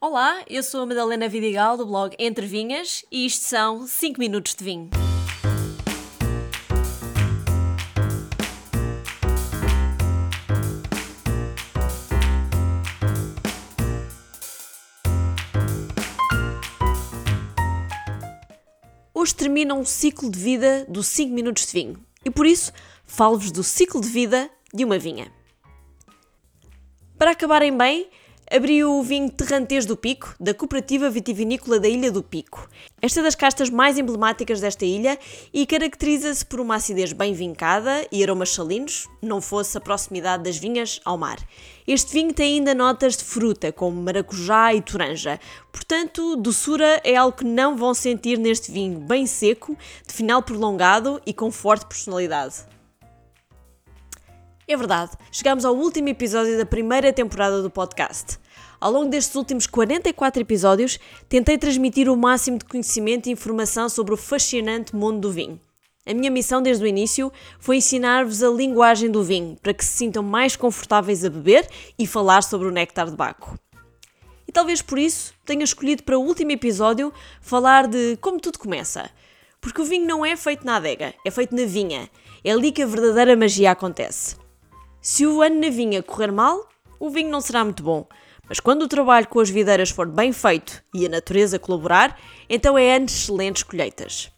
Olá, eu sou a Madalena Vidigal do blog Entre Vinhas e isto são 5 minutos de vinho. Hoje termina um ciclo de vida dos 5 minutos de vinho e por isso falo-vos do ciclo de vida de uma vinha. Para acabarem bem, abriu o vinho Terrantês do Pico, da Cooperativa Vitivinícola da Ilha do Pico. Esta é das castas mais emblemáticas desta ilha e caracteriza-se por uma acidez bem vincada e aromas salinos, não fosse a proximidade das vinhas ao mar. Este vinho tem ainda notas de fruta, como maracujá e toranja. Portanto, doçura é algo que não vão sentir neste vinho bem seco, de final prolongado e com forte personalidade. É verdade, chegamos ao último episódio da primeira temporada do podcast. Ao longo destes últimos 44 episódios, tentei transmitir o máximo de conhecimento e informação sobre o fascinante mundo do vinho. A minha missão desde o início foi ensinar-vos a linguagem do vinho para que se sintam mais confortáveis a beber e falar sobre o néctar de Baco. E talvez por isso tenha escolhido para o último episódio falar de como tudo começa. Porque o vinho não é feito na adega, é feito na vinha. É ali que a verdadeira magia acontece. Se o ano na vinha correr mal, o vinho não será muito bom. Mas quando o trabalho com as videiras for bem feito e a natureza colaborar, então é ano de excelentes colheitas.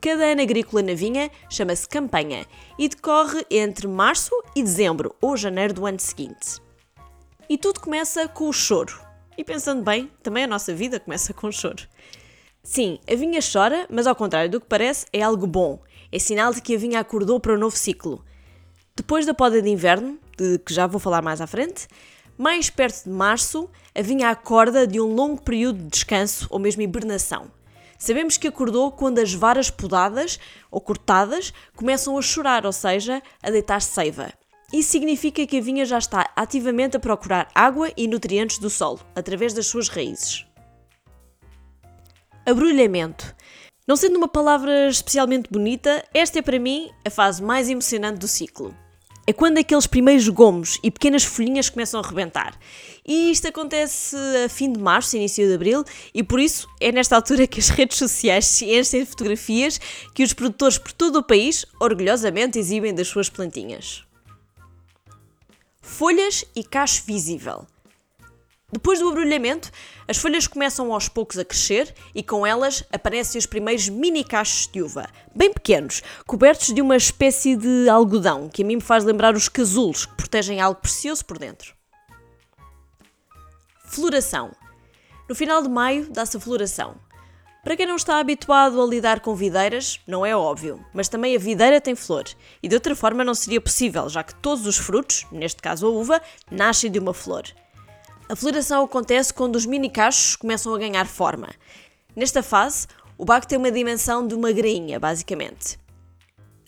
Cada ano agrícola na vinha chama-se campanha e decorre entre março e dezembro ou janeiro do ano seguinte. E tudo começa com o choro. E pensando bem, também a nossa vida começa com o choro. Sim, a vinha chora, mas ao contrário do que parece, é algo bom. É sinal de que a vinha acordou para o novo ciclo. Depois da poda de inverno, de que já vou falar mais à frente, mais perto de março, a vinha acorda de um longo período de descanso ou mesmo hibernação. Sabemos que acordou quando as varas podadas ou cortadas começam a chorar, ou seja, a deitar seiva. Isso significa que a vinha já está ativamente a procurar água e nutrientes do solo, através das suas raízes. Abrulhamento. Não sendo uma palavra especialmente bonita, esta é para mim a fase mais emocionante do ciclo é quando aqueles primeiros gomos e pequenas folhinhas começam a rebentar. E isto acontece a fim de março, início de abril, e por isso é nesta altura que as redes sociais se enchem de fotografias que os produtores por todo o país orgulhosamente exibem das suas plantinhas. Folhas e cacho visível. Depois do abrulhamento, as folhas começam aos poucos a crescer e com elas aparecem os primeiros mini cachos de uva, bem pequenos, cobertos de uma espécie de algodão que a mim me faz lembrar os casulos que protegem algo precioso por dentro. Floração. No final de maio dá-se a floração. Para quem não está habituado a lidar com videiras, não é óbvio, mas também a videira tem flor, e de outra forma não seria possível, já que todos os frutos, neste caso a uva, nascem de uma flor. A floração acontece quando os mini cachos começam a ganhar forma. Nesta fase, o bago tem uma dimensão de uma grainha, basicamente.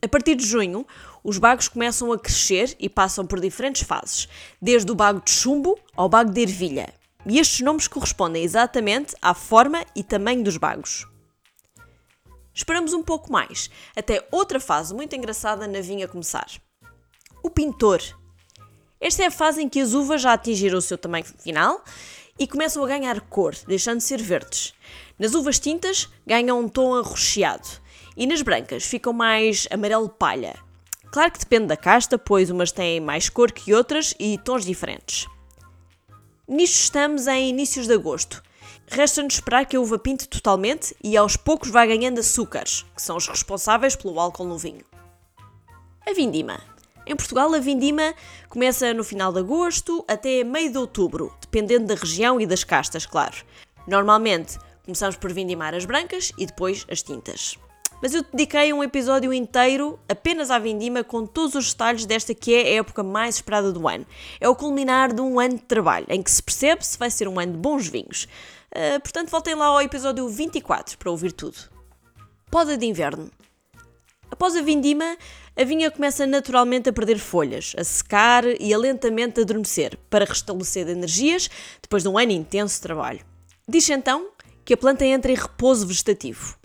A partir de junho, os bagos começam a crescer e passam por diferentes fases, desde o bago de chumbo ao bago de ervilha. E estes nomes correspondem exatamente à forma e tamanho dos bagos. Esperamos um pouco mais, até outra fase muito engraçada na vinha começar. O pintor esta é a fase em que as uvas já atingiram o seu tamanho final e começam a ganhar cor, deixando de ser verdes. Nas uvas tintas ganham um tom arroxeado e nas brancas ficam mais amarelo palha. Claro que depende da casta, pois umas têm mais cor que outras e tons diferentes. Nisto estamos em inícios de agosto. Resta-nos esperar que a uva pinte totalmente e aos poucos vai ganhando açúcares, que são os responsáveis pelo álcool no vinho. A vindima. Em Portugal, a vindima começa no final de agosto até meio de outubro, dependendo da região e das castas, claro. Normalmente, começamos por vindimar as brancas e depois as tintas. Mas eu dediquei um episódio inteiro apenas à vindima com todos os detalhes desta que é a época mais esperada do ano. É o culminar de um ano de trabalho, em que se percebe se vai ser um ano de bons vinhos. Uh, portanto, voltem lá ao episódio 24 para ouvir tudo. Poda de inverno. Após a vindima, a vinha começa naturalmente a perder folhas, a secar e a lentamente adormecer, para restabelecer energias depois de um ano intenso de trabalho. Diz então que a planta entra em repouso vegetativo.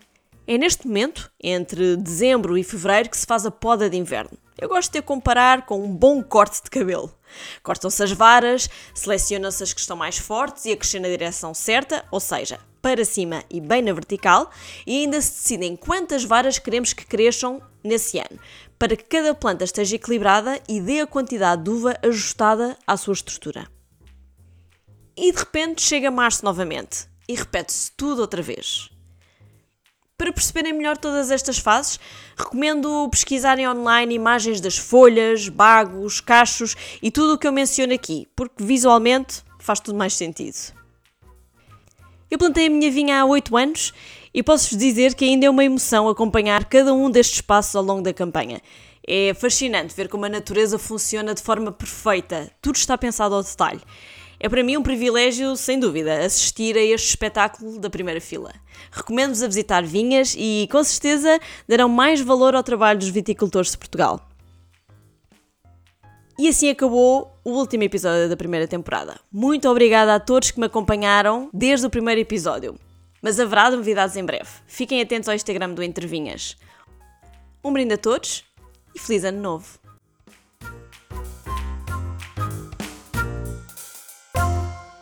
É neste momento, entre dezembro e fevereiro, que se faz a poda de inverno. Eu gosto de comparar com um bom corte de cabelo. Cortam-se as varas, selecionam-se as que estão mais fortes e a crescer na direção certa, ou seja, para cima e bem na vertical, e ainda se decidem quantas varas queremos que cresçam nesse ano, para que cada planta esteja equilibrada e dê a quantidade de uva ajustada à sua estrutura. E de repente chega março novamente e repete-se tudo outra vez. Para perceberem melhor todas estas fases, recomendo pesquisarem online imagens das folhas, bagos, cachos e tudo o que eu menciono aqui, porque visualmente faz tudo mais sentido. Eu plantei a minha vinha há 8 anos e posso-vos dizer que ainda é uma emoção acompanhar cada um destes passos ao longo da campanha. É fascinante ver como a natureza funciona de forma perfeita, tudo está pensado ao detalhe. É para mim um privilégio, sem dúvida, assistir a este espetáculo da primeira fila. Recomendo-vos a visitar vinhas e, com certeza, darão mais valor ao trabalho dos viticultores de Portugal. E assim acabou o último episódio da primeira temporada. Muito obrigada a todos que me acompanharam desde o primeiro episódio. Mas haverá novidades em breve. Fiquem atentos ao Instagram do Intervinhas. Um brinde a todos e feliz ano novo!